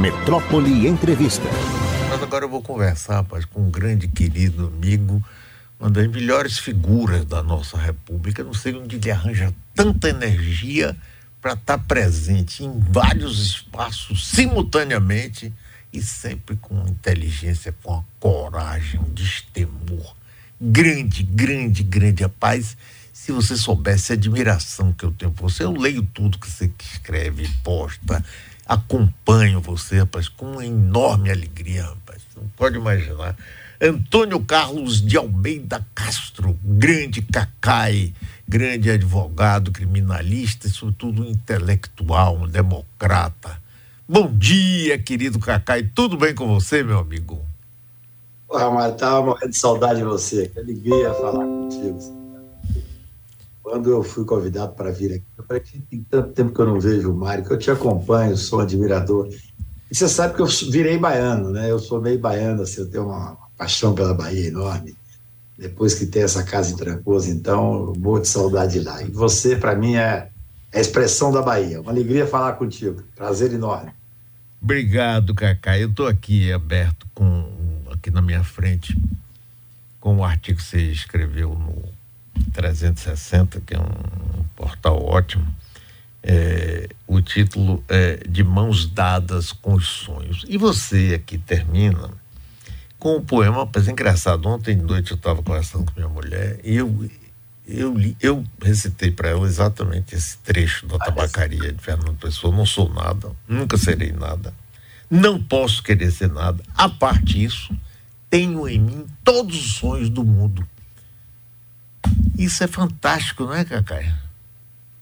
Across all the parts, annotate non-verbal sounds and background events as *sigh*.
Metrópole Entrevista. Mas agora eu vou conversar, rapaz, com um grande querido amigo, uma das melhores figuras da nossa República. Não sei onde ele arranja tanta energia para estar tá presente em vários espaços simultaneamente e sempre com inteligência, com a coragem, um destemor. Grande, grande, grande. Rapaz, se você soubesse a admiração que eu tenho por você, eu leio tudo que você escreve, posta, acompanho você, rapaz, com uma enorme alegria, rapaz. Não pode imaginar. Antônio Carlos de Almeida Castro, grande cacai, grande advogado, criminalista e, sobretudo, intelectual, um democrata. Bom dia, querido Cacai. Tudo bem com você, meu amigo? Porra, mas estava morrendo de saudade de você. Que alegria falar contigo. Quando eu fui convidado para vir aqui, eu falei que tem tanto tempo que eu não vejo o Mário, que eu te acompanho, sou admirador. E você sabe que eu virei baiano, né? Eu sou meio baiano, assim, eu tenho uma paixão pela Bahia enorme. Depois que tem essa casa em Trancoso, então, morro de saudade de lá. E você, para mim, é, é a expressão da Bahia. Uma alegria falar contigo. Prazer enorme. Obrigado, Cacá. Eu estou aqui aberto com aqui na minha frente com o artigo que você escreveu no 360, que é um portal ótimo. É, o título é De Mãos Dadas com os Sonhos. E você aqui termina com o poema, mas é engraçado, ontem de noite eu estava conversando com minha mulher e eu, eu, eu recitei para ela exatamente esse trecho da tabacaria de Fernando Pessoa. Não sou nada, nunca serei nada, não posso querer ser nada. A parte disso, tenho em mim todos os sonhos do mundo. Isso é fantástico, não é, Cacai?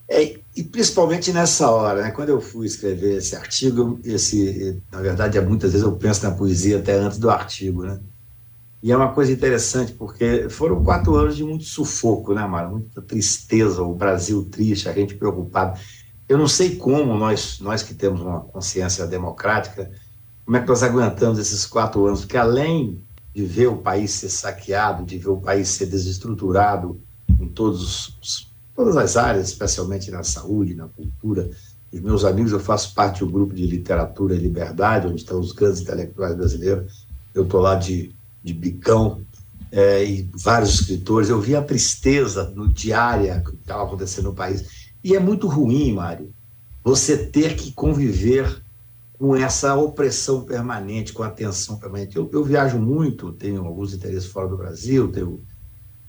É, e principalmente nessa hora, né? quando eu fui escrever esse artigo, esse, na verdade, muitas vezes eu penso na poesia até antes do artigo, né? E é uma coisa interessante, porque foram quatro anos de muito sufoco, né, Mara? Muita tristeza, o Brasil triste, a gente preocupado. Eu não sei como nós, nós que temos uma consciência democrática, como é que nós aguentamos esses quatro anos, porque além de ver o país ser saqueado, de ver o país ser desestruturado em todos os, todas as áreas, especialmente na saúde, na cultura. Os meus amigos, eu faço parte do grupo de literatura e liberdade, onde estão os grandes intelectuais brasileiros. Eu estou lá de de Bicão, é, e vários escritores. Eu vi a tristeza no diária que estava acontecendo no país. E é muito ruim, Mário, você ter que conviver com essa opressão permanente, com a tensão permanente. Eu, eu viajo muito, tenho alguns interesses fora do Brasil, tenho,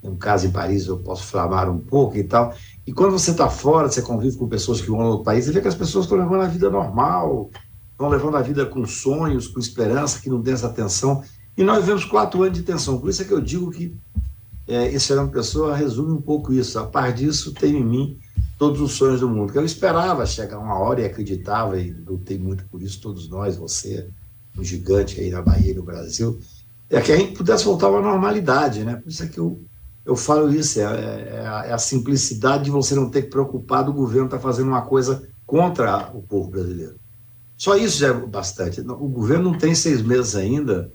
um caso em Paris, eu posso flamar um pouco e tal. E quando você está fora, você convive com pessoas que vão no país, você vê que as pessoas estão levando a vida normal, estão levando a vida com sonhos, com esperança, que não tem essa tensão. E nós vivemos quatro anos de tensão. Por isso é que eu digo que é, esse Fernando Pessoa resume um pouco isso. A par disso, tenho em mim todos os sonhos do mundo. Que eu esperava chegar uma hora e acreditava, e lutei muito por isso, todos nós, você, um gigante aí na Bahia no Brasil, é que a gente pudesse voltar uma normalidade, né? Por isso é que eu, eu falo isso, é, é, a, é a simplicidade de você não ter que preocupar do governo estar tá fazendo uma coisa contra o povo brasileiro. Só isso já é bastante. O governo não tem seis meses ainda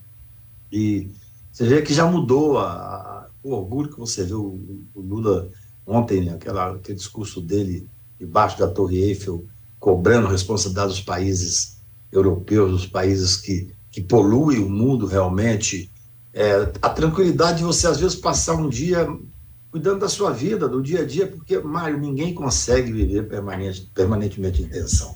e você vê que já mudou a, a, o orgulho que você viu o, o Lula ontem, né, aquela, aquele discurso dele debaixo da Torre Eiffel, cobrando responsabilidade dos países europeus, dos países que, que poluem o mundo realmente. É, a tranquilidade de você, às vezes, passar um dia cuidando da sua vida, do dia a dia, porque, Mário, ninguém consegue viver permanente, permanentemente em tensão.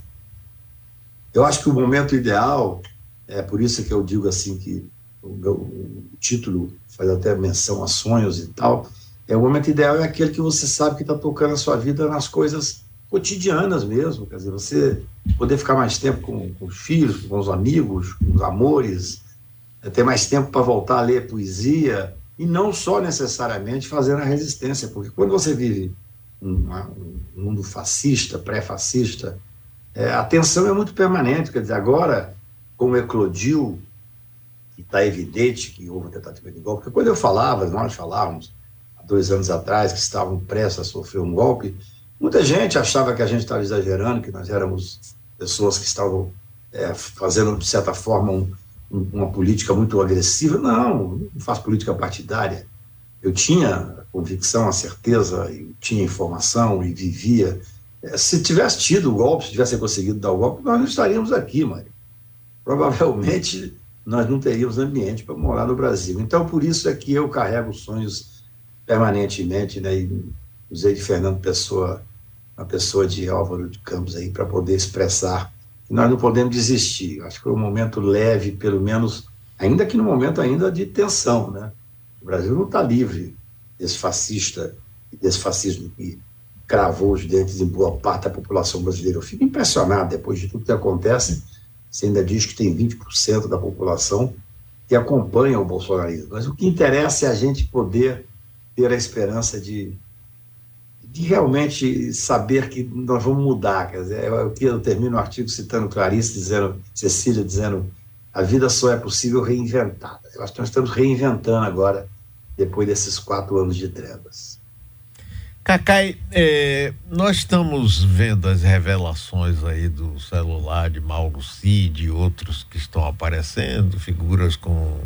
Eu acho que o momento ideal, é por isso que eu digo assim que o, o título faz até menção a sonhos e tal, é o momento ideal é aquele que você sabe que está tocando a sua vida nas coisas cotidianas mesmo, quer dizer, você poder ficar mais tempo com, com os filhos, com os amigos, com os amores, ter mais tempo para voltar a ler poesia e não só necessariamente fazendo a resistência, porque quando você vive um, um mundo fascista, pré-fascista, é, a tensão é muito permanente, quer dizer, agora, como eclodiu está evidente que houve uma tentativa de golpe, porque quando eu falava, nós falávamos, há dois anos atrás, que estavam prestes a sofrer um golpe, muita gente achava que a gente estava exagerando, que nós éramos pessoas que estavam é, fazendo, de certa forma, um, uma política muito agressiva. Não, não faço política partidária. Eu tinha a convicção, a certeza, eu tinha informação e vivia. É, se tivesse tido o golpe, se tivesse conseguido dar o golpe, nós não estaríamos aqui, Mário provavelmente nós não teríamos ambiente para morar no Brasil. Então, por isso é que eu carrego sonhos permanentemente, né? E usei de Fernando Pessoa, uma pessoa de Álvaro de Campos aí, para poder expressar nós não podemos desistir. Acho que foi um momento leve, pelo menos, ainda que no momento ainda de tensão, né? O Brasil não está livre desse fascista, desse fascismo que cravou os dentes em boa parte da população brasileira. Eu fico impressionado, depois de tudo que acontece, você ainda diz que tem 20% da população que acompanha o bolsonarismo. Mas o que interessa é a gente poder ter a esperança de, de realmente saber que nós vamos mudar. Quer dizer, eu, eu termino o artigo citando Clarice, dizendo, Cecília, dizendo a vida só é possível reinventada. Eu acho que nós estamos reinventando agora, depois desses quatro anos de trevas. Cacai, é, nós estamos vendo as revelações aí do celular de Mauro Cid e outros que estão aparecendo, figuras com o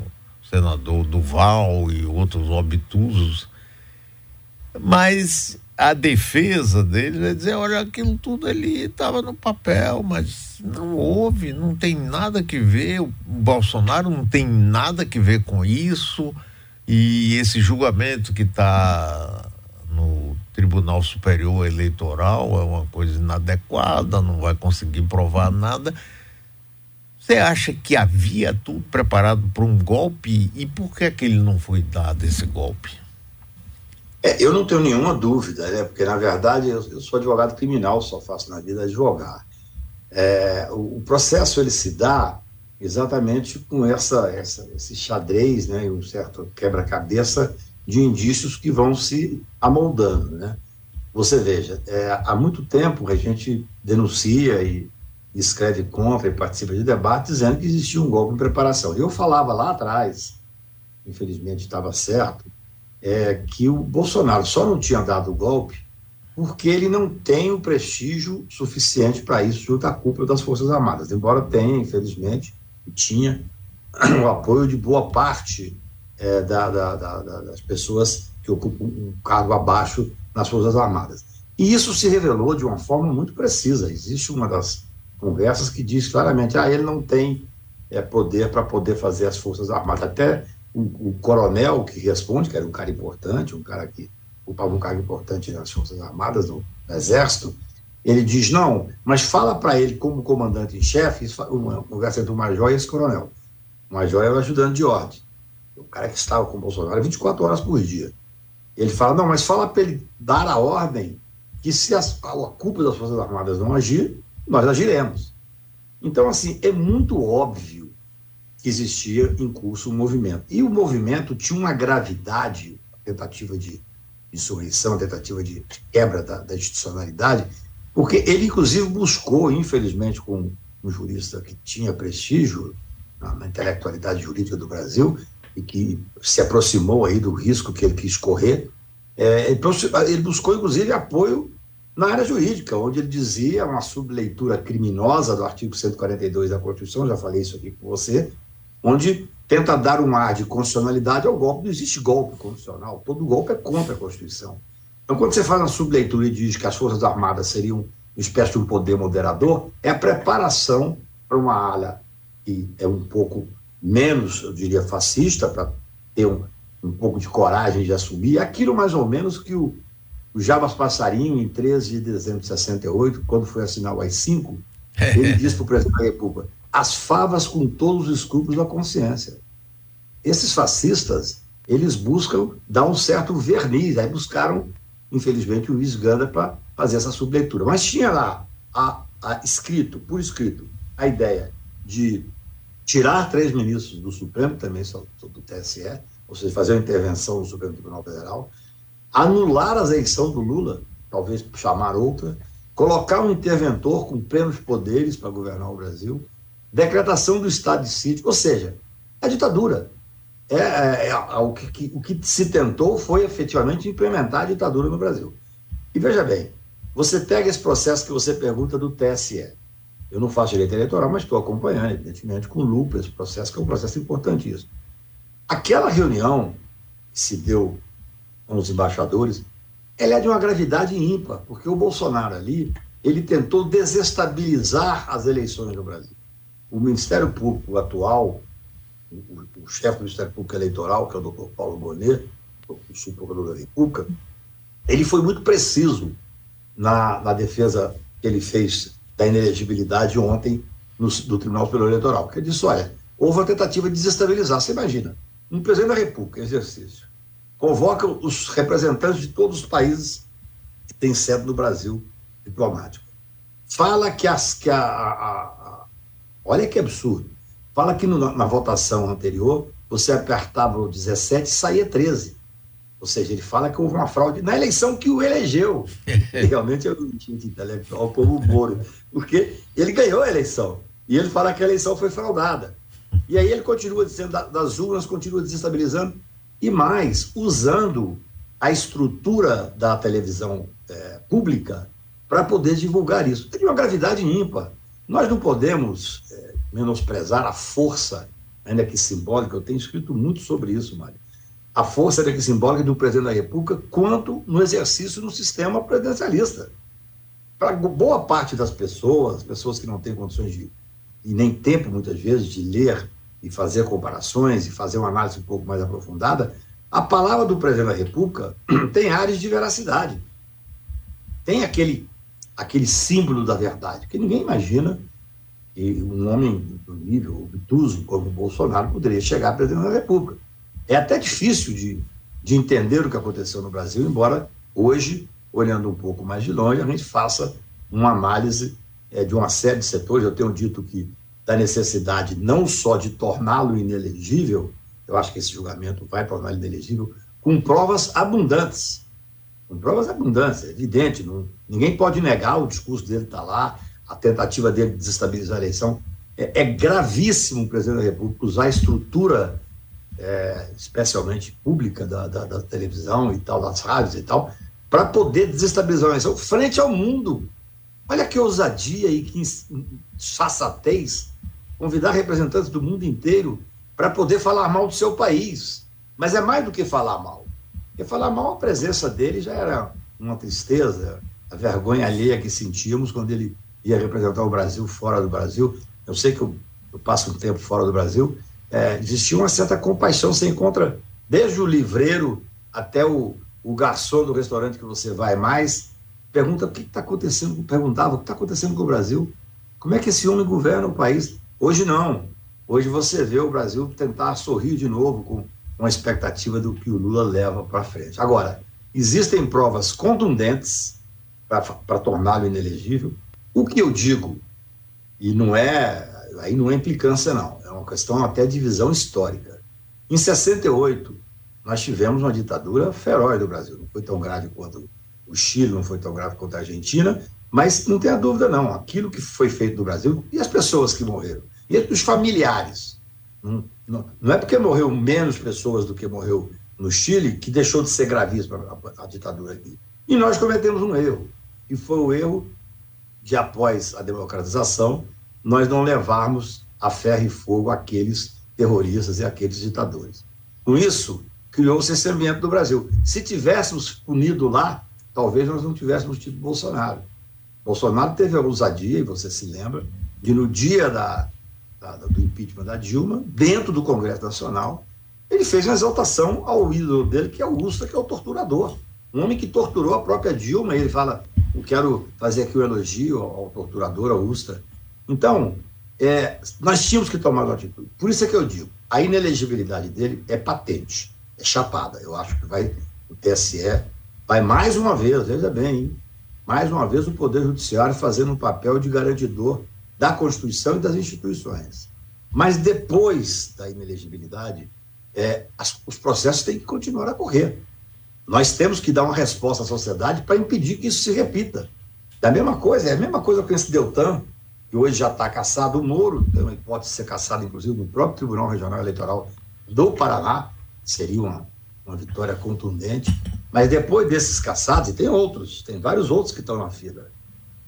senador Duval e outros obtusos, mas a defesa deles é dizer, olha, aquilo tudo ali estava no papel, mas não houve, não tem nada que ver, o Bolsonaro não tem nada que ver com isso, e esse julgamento que está no Tribunal Superior Eleitoral é uma coisa inadequada, não vai conseguir provar nada. Você acha que havia tudo preparado para um golpe e por que, é que ele não foi dado esse golpe? É, eu não tenho nenhuma dúvida, né? porque na verdade eu, eu sou advogado criminal, só faço na vida advogar. É, o, o, processo ele se dá exatamente com essa, essa esse xadrez, né, um certo quebra-cabeça de indícios que vão se amoldando, né? Você veja, é, há muito tempo a gente denuncia e escreve contra e participa de debates dizendo que existia um golpe em preparação. Eu falava lá atrás, infelizmente estava certo, é, que o Bolsonaro só não tinha dado o golpe porque ele não tem o prestígio suficiente para isso junto à cúpula das Forças Armadas, embora tenha, infelizmente, tinha o apoio de boa parte é, da, da, da, das pessoas que ocupam um cargo abaixo nas Forças Armadas. E isso se revelou de uma forma muito precisa. Existe uma das conversas que diz claramente: ah, ele não tem é, poder para poder fazer as Forças Armadas. Até o, o, coronel que responde, que era um cara importante, um cara que ocupava um cargo importante nas Forças Armadas, no, no Exército, ele diz: não, mas fala para ele, como comandante em chefe, uma conversa entre o major e esse coronel. O major era o ajudante de ordem o cara que estava com o Bolsonaro 24 horas por dia. Ele fala, não, mas fala para ele dar a ordem que se as, a culpa das Forças Armadas não agir, nós agiremos. Então, assim, é muito óbvio que existia em curso um movimento. E o movimento tinha uma gravidade, tentativa de insurreição, tentativa de quebra da, da institucionalidade, porque ele, inclusive, buscou, infelizmente, com um jurista que tinha prestígio na, na intelectualidade jurídica do Brasil, e que se aproximou aí do risco que ele quis correr, é, ele buscou, inclusive, apoio na área jurídica, onde ele dizia uma subleitura criminosa do artigo 142 da Constituição, já falei isso aqui com você, onde tenta dar um ar de constitucionalidade ao golpe. Não existe golpe constitucional, todo golpe é contra a Constituição. Então, quando você faz uma subleitura e diz que as Forças Armadas seriam uma espécie de um poder moderador, é a preparação para uma ala que é um pouco menos, eu diria, fascista, para ter um, um pouco de coragem de assumir, aquilo mais ou menos que o, o Jabas Passarinho, em 13 de dezembro de 68, quando foi assinar o AI-5, *laughs* ele disse para o presidente da República: as favas com todos os escrúpulos da consciência. Esses fascistas, eles buscam dar um certo verniz, aí buscaram, infelizmente, o Luiz Ganda para fazer essa subleitura. Mas tinha lá, a, a, escrito, por escrito, a ideia de tirar três ministros do Supremo, também do TSE, ou seja, fazer uma intervenção no Supremo Tribunal Federal, anular a eleição do Lula, talvez chamar outra, colocar um interventor com plenos poderes para governar o Brasil, decretação do estado de sítio, ou seja, a ditadura. É, é, é, o, que, o que se tentou foi efetivamente implementar a ditadura no Brasil. E veja bem, você pega esse processo que você pergunta do TSE. Eu não faço direito eleitoral, mas estou acompanhando, evidentemente, com lupa esse processo, que é um processo importantíssimo. Aquela reunião que se deu com os embaixadores, ela é de uma gravidade ímpar, porque o Bolsonaro ali, ele tentou desestabilizar as eleições no Brasil. O Ministério Público atual, o, o chefe do Ministério Público Eleitoral, que é o doutor Paulo Bonet, o subprocurador da República, ele foi muito preciso na, na defesa que ele fez da inelegibilidade ontem no, do Tribunal Superior Eleitoral. Porque ele disse: olha, houve uma tentativa de desestabilizar. Você imagina, um presidente da República exercício convoca os representantes de todos os países que têm sede no Brasil diplomático. Fala que, as, que a, a Olha que absurdo. Fala que no, na votação anterior você apertava o 17 e saía 13. Ou seja, ele fala que houve uma fraude na eleição que o elegeu. *laughs* realmente eu não tinha intelectual como o Moro, porque ele ganhou a eleição. E ele fala que a eleição foi fraudada. E aí ele continua dizendo das urnas, continua desestabilizando, e mais, usando a estrutura da televisão é, pública para poder divulgar isso. Tem uma gravidade ímpar. Nós não podemos é, menosprezar a força, ainda que simbólica, eu tenho escrito muito sobre isso, Mário, a força, ainda que simbólica, do presidente da República, quanto no exercício no sistema presidencialista. Para boa parte das pessoas, pessoas que não têm condições de e nem tempo, muitas vezes, de ler e fazer comparações e fazer uma análise um pouco mais aprofundada, a palavra do presidente da República *clears throat* tem áreas de veracidade. Tem aquele, aquele símbolo da verdade, que ninguém imagina que um homem do nível obtuso como Bolsonaro poderia chegar a presidente da República. É até difícil de, de entender o que aconteceu no Brasil, embora hoje, olhando um pouco mais de longe, a gente faça uma análise é, de uma série de setores. Eu tenho dito que da necessidade não só de torná-lo inelegível, eu acho que esse julgamento vai torná-lo inelegível, com provas abundantes. Com provas abundantes, é evidente. Não, ninguém pode negar o discurso dele está lá, a tentativa dele de desestabilizar a eleição. É, é gravíssimo o presidente da República usar a estrutura, é, especialmente pública, da, da, da televisão e tal, das rádios e tal, para poder desestabilizar a eleição frente ao mundo. Olha que ousadia e que sensatez convidar representantes do mundo inteiro para poder falar mal do seu país. Mas é mais do que falar mal. Porque falar mal, a presença dele já era uma tristeza, a vergonha alheia que sentíamos quando ele ia representar o Brasil fora do Brasil. Eu sei que eu, eu passo um tempo fora do Brasil. É, existia uma certa compaixão. Você encontra desde o livreiro até o, o garçom do restaurante que você vai mais. Pergunta o que está acontecendo, perguntava o que está acontecendo com o Brasil. Como é que esse homem governa o país? Hoje não. Hoje você vê o Brasil tentar sorrir de novo com uma expectativa do que o Lula leva para frente. Agora, existem provas contundentes para torná-lo inelegível. O que eu digo, e não é, aí não é implicância não, é uma questão até de visão histórica. Em 68, nós tivemos uma ditadura feroz do Brasil. Não foi tão grave quanto o Chile, não foi tão grave quanto a Argentina, mas não tenha dúvida não, aquilo que foi feito no Brasil e as pessoas que morreram e dos familiares. Não, não, é porque morreu menos pessoas do que morreu no Chile que deixou de ser gravíssima a, a ditadura aqui. E nós cometemos um erro, e foi o erro de, após a democratização, nós não levarmos a ferro e fogo aqueles terroristas e aqueles ditadores. Com isso, criou-se esse ambiente do Brasil. Se tivéssemos punido lá, talvez nós não tivéssemos tido Bolsonaro. Bolsonaro teve a ousadia, e você se lembra, de no dia da, da, do impeachment da Dilma, dentro do Congresso Nacional, ele fez uma exaltação ao ídolo dele, que é o Ustra, que é o torturador. Um homem que torturou a própria Dilma, ele fala, eu quero fazer aqui um elogio ao, ao torturador, ao Ustra. Então, é, nós tínhamos que tomar uma atitude. Por isso é que eu digo, a inelegibilidade dele é patente, é chapada. Eu acho que vai, o TSE vai mais uma vez, veja bem, hein? mais uma vez o Poder Judiciário fazendo um papel de garantidor da Constituição e das instituições. Mas depois da inelegibilidade, é, as, os processos têm que continuar a correr. Nós temos que dar uma resposta à sociedade para impedir que isso se repita. É a mesma coisa, é a mesma coisa com esse Deltan, que hoje já está caçado, o Moro uma hipótese de ser caçado, inclusive, no próprio Tribunal Regional Eleitoral do Paraná, seria uma, uma vitória contundente. Mas depois desses caçados, e tem outros, tem vários outros que estão na fila,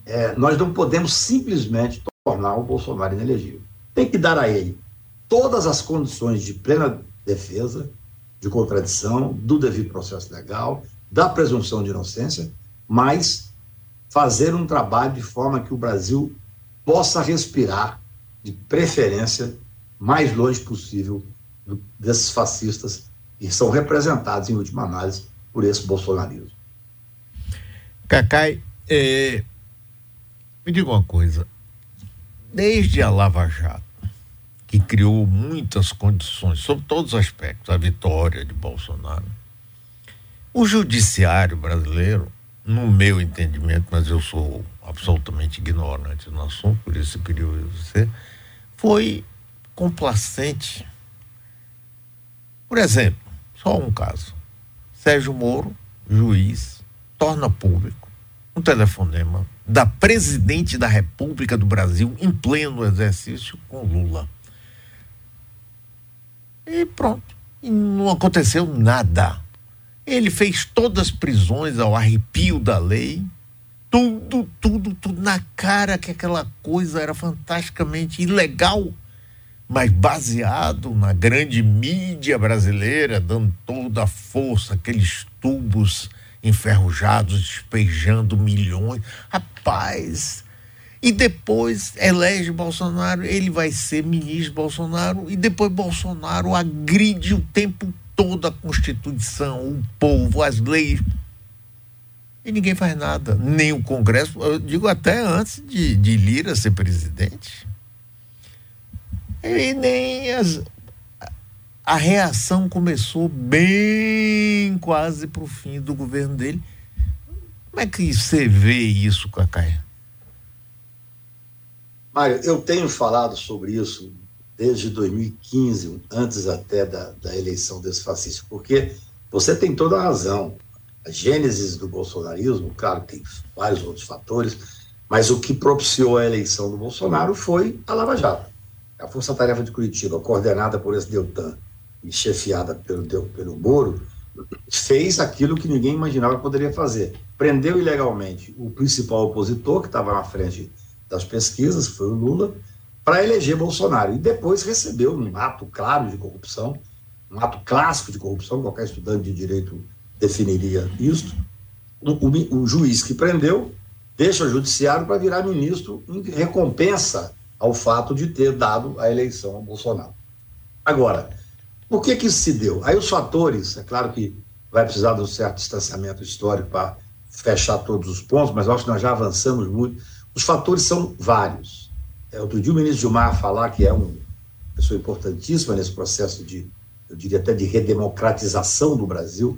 é, nós não podemos simplesmente tornar o Bolsonaro inelegível. Tem que dar a ele todas as condições de plena defesa, de contradição, do devido processo legal, da presunção de inocência, mas fazer um trabalho de forma que o Brasil possa respirar de preferência, mais longe possível desses fascistas que são representados, em última análise, por esse bolsonarismo. Cacai, é, me diga uma coisa. Desde a Lava Jato, que criou muitas condições, sobre todos os aspectos, a vitória de Bolsonaro, o judiciário brasileiro, no meu entendimento, mas eu sou absolutamente ignorante no assunto, por isso eu queria você, foi complacente. Por exemplo, só um caso. Sérgio Moro, juiz, torna público um telefonema da presidente da República do Brasil em pleno exercício com Lula. E pronto. E não aconteceu nada. Ele fez todas as prisões ao arrepio da lei, tudo, tudo, tudo na cara que aquela coisa era fantasticamente ilegal, mas baseado na grande mídia brasileira, dando toda a força, aqueles tubos enferrujados despejando milhões. Rapaz, e depois elege Bolsonaro, ele vai ser ministro Bolsonaro, e depois Bolsonaro agride o tempo todo a Constituição, o povo, as leis e ninguém faz nada. Nem o Congresso, eu digo até antes de, de Lira ser presidente. E nem as, a reação começou bem quase para o fim do governo dele. Como é que você vê isso, Cacai? Mário, eu tenho falado sobre isso desde 2015, antes até da, da eleição desse fascista, porque você tem toda a razão a gênese do bolsonarismo, claro, tem vários outros fatores, mas o que propiciou a eleição do Bolsonaro foi a Lava Jato. A Força Tarefa de Curitiba, coordenada por esse Deltan e chefiada pelo, pelo Moro, fez aquilo que ninguém imaginava que poderia fazer. Prendeu ilegalmente o principal opositor, que estava na frente das pesquisas, foi o Lula, para eleger Bolsonaro. E depois recebeu um ato claro de corrupção, um ato clássico de corrupção, qualquer estudante de direito definiria isto. O, o, o juiz que prendeu deixa o judiciário para virar ministro em recompensa ao fato de ter dado a eleição ao Bolsonaro. Agora, por que que isso se deu? Aí os fatores, é claro que vai precisar de um certo distanciamento histórico para fechar todos os pontos, mas eu acho que nós já avançamos muito. Os fatores são vários. É, outro dia o ministro Gilmar falar que é uma pessoa importantíssima nesse processo de, eu diria até de redemocratização do Brasil,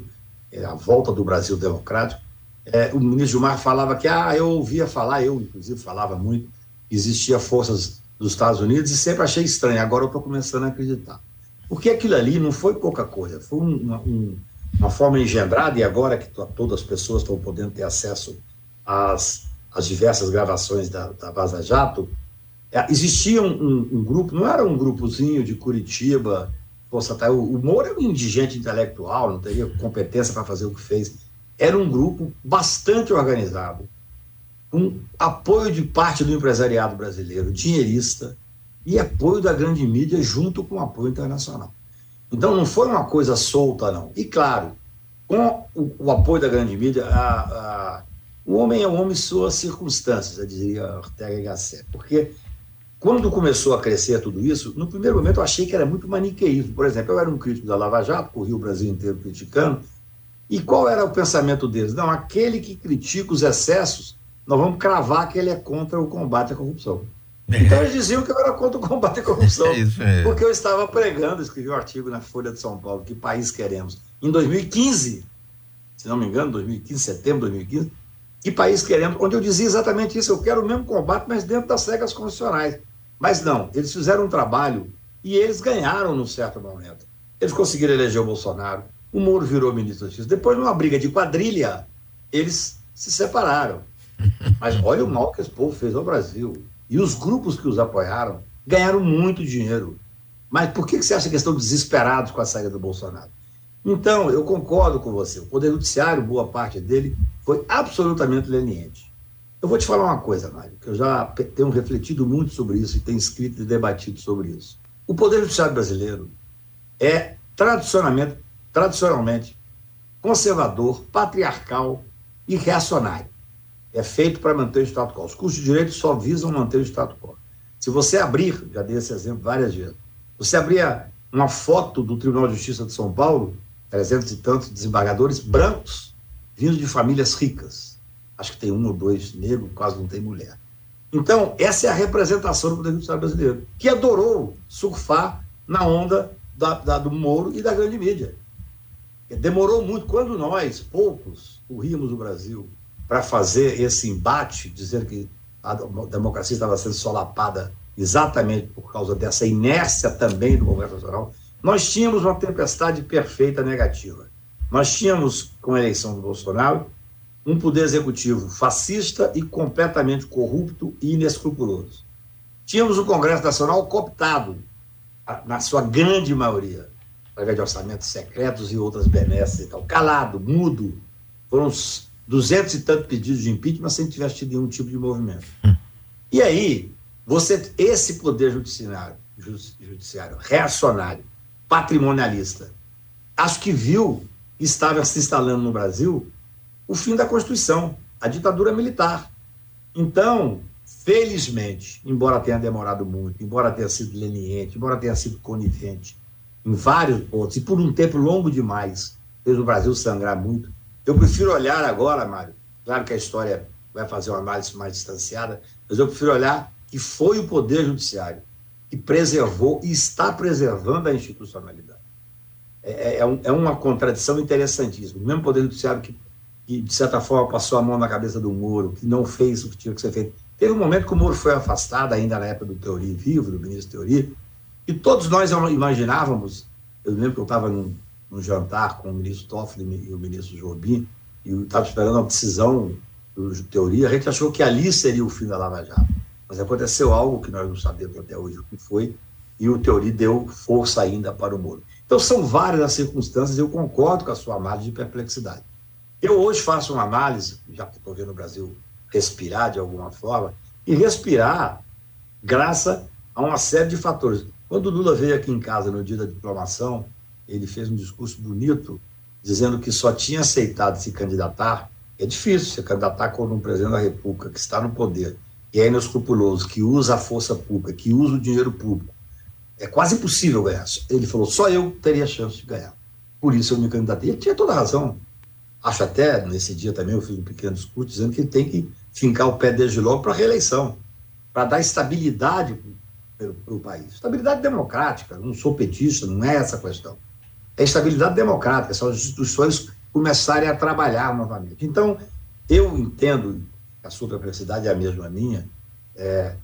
é, a volta do Brasil democrático, é, o ministro Gilmar falava que, ah, eu ouvia falar, eu inclusive falava muito, existia forças dos Estados Unidos e sempre achei estranho, agora eu estou começando a acreditar. Porque aquilo ali não foi pouca coisa, foi uma, um, uma forma engendrada, e agora que todas as pessoas estão podendo ter acesso às, às diversas gravações da, da Vaza Jato, é, existia um, um, um, grupo, não era um grupozinho de Curitiba, constatar. O, o Moro é um indigente intelectual, não teria competência para fazer o que fez. Era um grupo bastante organizado, com apoio de parte do empresariado brasileiro, dinheirista, e apoio da grande mídia junto com apoio internacional. Então não foi uma coisa solta, não. E claro, com o, o apoio da grande mídia, a, a, o homem é o homem suas circunstâncias, eu dizia Ortega Gasset, porque quando começou a crescer tudo isso, no primeiro momento eu achei que era muito maniqueísmo. Por exemplo, eu era um crítico da Lava Jato, corri o Brasil inteiro criticando. E qual era o pensamento deles? Não, aquele que critica os excessos, nós vamos cravar que ele é contra o combate à corrupção. Então eles diziam que eu era contra o combate à corrupção. *laughs* É porque eu estava pregando, escrevi um artigo na Folha de São Paulo, que país queremos. Em 2015, se não me engano, 2015, setembro de 2015, que país queremos, onde eu dizia exatamente isso, eu quero o mesmo combate, mas dentro das regras constitucionais. Mas não, eles fizeram um trabalho e eles ganharam num certo momento. Eles conseguiram eleger o Bolsonaro, o Moro virou ministro da Justiça. Depois, numa briga de quadrilha, eles se separaram. *laughs* Mas olha o mal que esse povo fez ao Brasil. E os grupos que os apoiaram ganharam muito dinheiro. Mas por que você acha que estão desesperados com a saída do Bolsonaro? Então, eu concordo com você. O Poder Judiciário, boa parte dele, foi absolutamente leniente. Eu vou te falar uma coisa, Mário, que eu já tenho refletido muito sobre isso e tenho escrito e debatido sobre isso. O Poder Judiciário brasileiro é tradicionalmente, tradicionalmente conservador, patriarcal e reacionário. É feito para manter o status quo. Os cursos de direito só visam manter o status quo. Se você abrir, já dei esse exemplo várias vezes, você abrir uma foto do Tribunal de Justiça de São Paulo, trezentos e tantos desembargadores brancos, vindo de famílias ricas. Acho que tem um ou dois negros, quase não tem mulher. Então, essa é a representação do Poder Judiciário brasileiro, que adorou surfar na onda da, da, do Moro e da grande mídia. Demorou muito. Quando nós, poucos, corríamos o Brasil para fazer esse embate, dizer que a democracia estava sendo solapada exatamente por causa dessa inércia também do Congresso Nacional, nós tínhamos uma tempestade perfeita negativa. Nós tínhamos, com a eleição do Bolsonaro, um poder executivo fascista e completamente corrupto e inescrupuloso. Tínhamos o Congresso Nacional cooptado, na sua grande maioria, através de orçamentos secretos e outras benesses e tal, calado, mudo. Foram duzentos e tantos pedidos de impeachment sem tivesse tido nenhum tipo de movimento. E aí, você, esse poder judiciário, judiciário reacionário, patrimonialista, acho que viu estava se instalando no Brasil o fim da Constituição, a ditadura militar. Então, felizmente, embora tenha demorado muito, embora tenha sido leniente, embora tenha sido conivente em vários pontos, e por um tempo longo demais, fez o Brasil sangrar muito, eu prefiro olhar agora, Mário, claro que a história vai fazer uma análise mais distanciada, mas eu prefiro olhar que foi o Poder Judiciário que preservou e está preservando a institucionalidade. É, é, é, é uma contradição interessantíssima. O mesmo Poder Judiciário que, que, de certa forma, passou a mão na cabeça do Moro, que não fez o que tinha que ser feito. Teve um momento que o Moro foi afastado, ainda na época do Teori vivo, do ministro Teori, e todos nós imaginávamos, eu lembro que eu estava num, num jantar com o ministro Toffoli e o ministro Jobim, e estava esperando a decisão do Teoria, a gente achou que ali seria o fim da Lava Jato. Mas aconteceu algo que nós não sabemos até hoje o que foi, e o Teori deu força ainda para o Moro. Então, são várias as circunstâncias, eu concordo com a sua análise de perplexidade. Eu hoje faço uma análise, já que estou vendo o Brasil respirar de alguma forma, e respirar graças a uma série de fatores. Quando o Lula veio aqui em casa no dia da diplomação, ele fez um discurso bonito, dizendo que só tinha aceitado se candidatar. É difícil se candidatar como um presidente da República que está no poder, que é inescrupuloso, que usa a força pública, que usa o dinheiro público. É quase impossível ganhar. Ele falou: só eu teria chance de ganhar. Por isso eu me candidatei. Ele tinha toda a razão. Acho até, nesse dia também, eu fiz um pequeno discurso dizendo que ele tem que fincar o pé desde logo para a reeleição, para dar estabilidade para o país. Estabilidade democrática, não sou petista, não é essa a questão é estabilidade democrática, são as instituições começarem a trabalhar novamente. Então, eu entendo, a sua perplexidade é a mesma minha, é,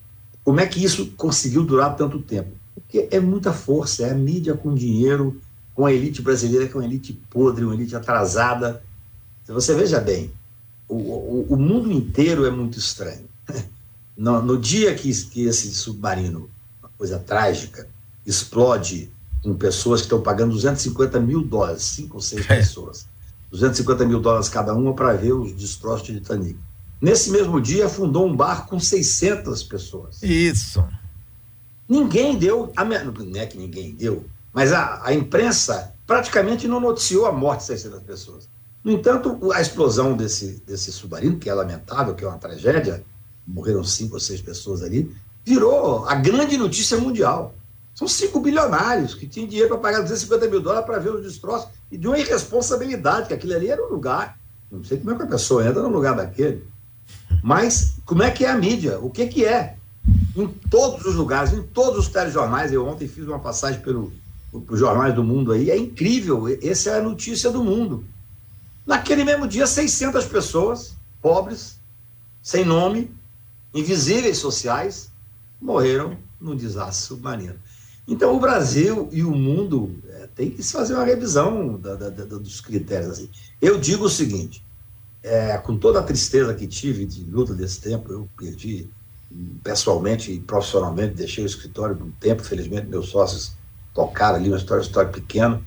como é que isso conseguiu durar tanto tempo? Porque é muita força, é a mídia com dinheiro, com a elite brasileira, que é uma elite podre, uma elite atrasada. Você veja bem, o, o, o mundo inteiro é muito estranho. *laughs* No, no dia que, que esse submarino, uma coisa trágica, explode com pessoas que estão pagando 250 mil dólares, cinco ou seis é. pessoas. 250 mil dólares cada uma para ver os destroços de Titanic. Nesse mesmo dia, fundou um barco com 600 pessoas. Isso. Ninguém deu, a, não é que ninguém deu, mas a, a imprensa praticamente não noticiou a morte de 600 pessoas. No entanto, a explosão desse, desse submarino, que é lamentável, que é uma tragédia, morreram cinco ou seis pessoas ali, virou a grande notícia mundial. São cinco bilionários que tinham dinheiro para pagar 250 mil dólares para ver os destroços e de uma irresponsabilidade, que aquilo ali era um lugar. Não sei como é que a pessoa entra no lugar daquele. Mas como é que é a mídia? O que, que é? Em todos os lugares, em todos os telejornais, eu ontem fiz uma passagem pelo, pelos jornais do mundo aí, é incrível, essa é a notícia do mundo. Naquele mesmo dia, 600 pessoas, pobres, sem nome, invisíveis sociais, morreram no desastre submarino. Então, o Brasil e o mundo é, tem que se fazer uma revisão da, da, da, dos critérios. Assim. Eu digo o seguinte: é, com toda a tristeza que tive de luta desse tempo, eu perdi pessoalmente e profissionalmente, deixei o escritório por um tempo, felizmente meus sócios tocaram ali uma história, história pequena,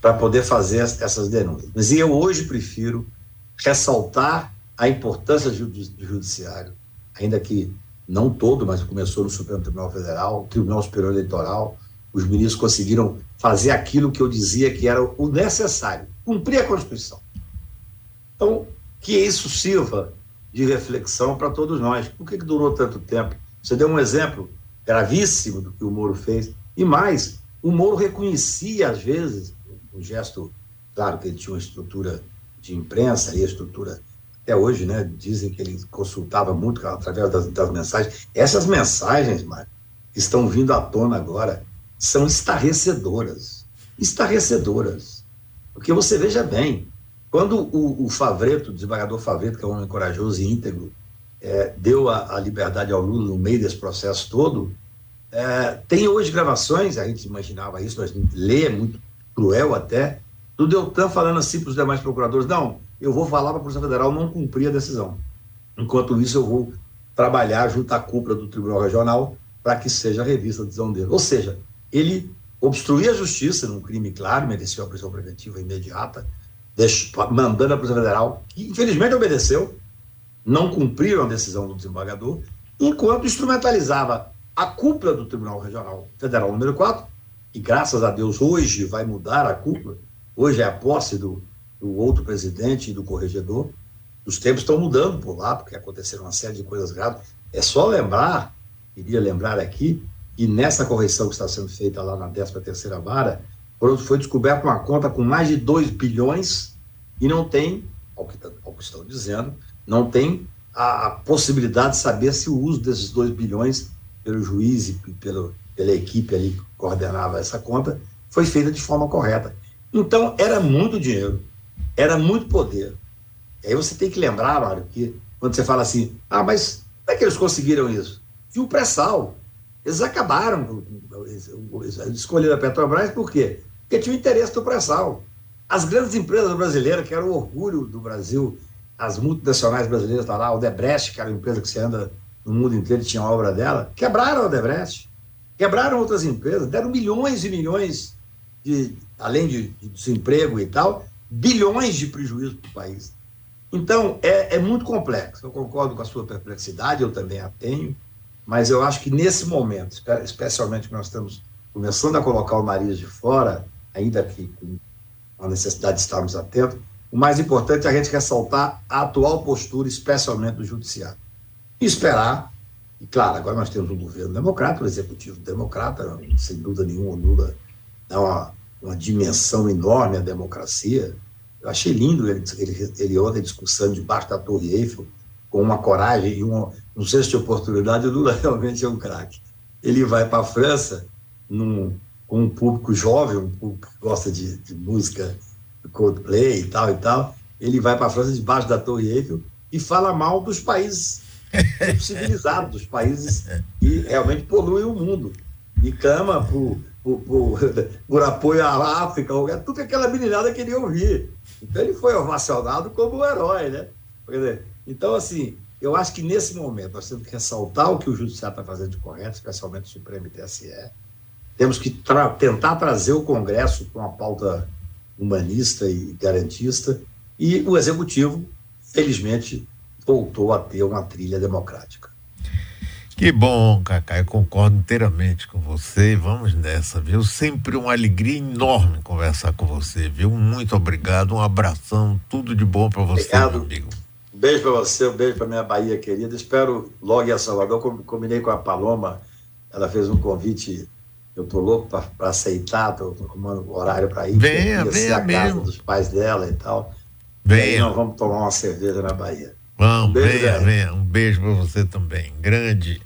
para poder fazer essas denúncias. Mas eu hoje prefiro ressaltar a importância do judiciário, ainda que não todo, mas começou no Supremo Tribunal Federal, Tribunal Superior Eleitoral, os ministros conseguiram fazer aquilo que eu dizia que era o necessário, cumprir a Constituição. Então, que isso sirva de reflexão para todos nós. Por que, que durou tanto tempo? Você deu um exemplo gravíssimo do que o Moro fez. E mais, o Moro reconhecia, às vezes, um gesto, claro que ele tinha uma estrutura de imprensa e a estrutura até hoje, né? Dizem que ele consultava muito através das, das mensagens. Essas mensagens, Mário, estão vindo à tona agora, são estarrecedoras. Estarrecedoras. Porque você veja bem, quando o, o Favreto, o desembargador Favreto, que é um homem corajoso e íntegro, é, deu a, a, liberdade ao Lula no meio desse processo todo, é, tem hoje gravações, a gente imaginava isso, mas lê, é muito cruel até, do Deltan falando assim para os demais procuradores: não, eu vou falar para a Polícia Federal não cumprir a decisão. Enquanto isso, eu vou trabalhar junto à cúpula do Tribunal Regional para que seja revista a decisão dele. Ou seja, ele obstruía a justiça num crime claro, mereceu a prisão preventiva imediata, mandando a Polícia Federal, que infelizmente obedeceu, não cumpriram a decisão do desembargador, enquanto instrumentalizava a cúpula do Tribunal Regional Federal número 4, e graças a Deus hoje vai mudar a cúpula, hoje é a posse do, do outro presidente e do corregedor, os tempos estão mudando por lá, porque aconteceram uma série de coisas graves. É só lembrar, queria lembrar aqui, que nessa correção que está sendo feita lá na 13 terceira vara, foi descoberta uma conta com mais de 2 bilhões e não tem, ao que, ao que estão dizendo, não tem a, a, possibilidade de saber se o uso desses 2 bilhões pelo juiz e pelo, pela equipe ali que coordenava essa conta foi feita de forma correta. Então, era muito dinheiro, era muito poder. E aí você tem que lembrar, Mário, que quando você fala assim, ah, mas como é que eles conseguiram isso? E o pré-sal. Eles acabaram, a Petrobras por quê? Porque tinha o interesse do pré-sal. As grandes empresas brasileiras, que eram o orgulho do Brasil, as multinacionais brasileiras, tá lá, o Debrecht, que era uma empresa que você anda no mundo inteiro, tinha obra dela, quebraram o Debrecht, quebraram outras empresas, deram milhões e milhões, de, além de, de desemprego e tal, bilhões de prejuízo para o país. Então, é, é muito complexo. Eu concordo com a sua perplexidade, eu também a tenho, mas eu acho que nesse momento, especialmente que nós estamos começando a colocar o nariz de fora, ainda que com a necessidade de estarmos atentos, o mais importante é a gente ressaltar a atual postura, especialmente do judiciário. E esperar, e claro, agora nós temos um governo democrata, um executivo democrata, sem dúvida nenhuma, Lula dá uma, uma dimensão enorme à democracia, eu achei lindo ele, ele, ele ontem discussando debaixo da Torre Eiffel, com uma coragem e uma, senso de oportunidade. O Lula *laughs* realmente é um craque. Ele vai para a França num, com um público jovem, um público que gosta de, de música Coldplay e tal e tal. Ele vai para a França debaixo da Torre Eiffel e fala mal dos países *laughs* civilizados, dos países que realmente poluem o mundo. E clama por, por, por, *laughs* por apoio à África, tudo que aquela meninada queria ouvir. Então ele foi ovacionado como um herói, né? Então, assim, eu acho que nesse momento nós temos que ressaltar o que o Judiciário está fazendo de correto, especialmente o Supremo e TSE. Temos que tra tentar trazer o Congresso com uma pauta humanista e garantista, e o Executivo, felizmente, voltou a ter uma trilha democrática. Que bom, Cacá, eu concordo inteiramente com você. Vamos nessa, viu? Sempre uma alegria enorme conversar com você, viu? Muito obrigado, um abração, tudo de bom para você, obrigado. meu amigo. Beijo para você, um beijo para minha Bahia querida. Espero logo em Salvador. Combinei com a Paloma, ela fez um convite. Eu tô louco para aceitar, tô tomando horário para ir. Venha, venha a mesmo. casa dos pais dela e tal. Venha. E nós vamos tomar uma cerveja na Bahia. Vamos, um venha, venha. Um beijo para você também. Grande.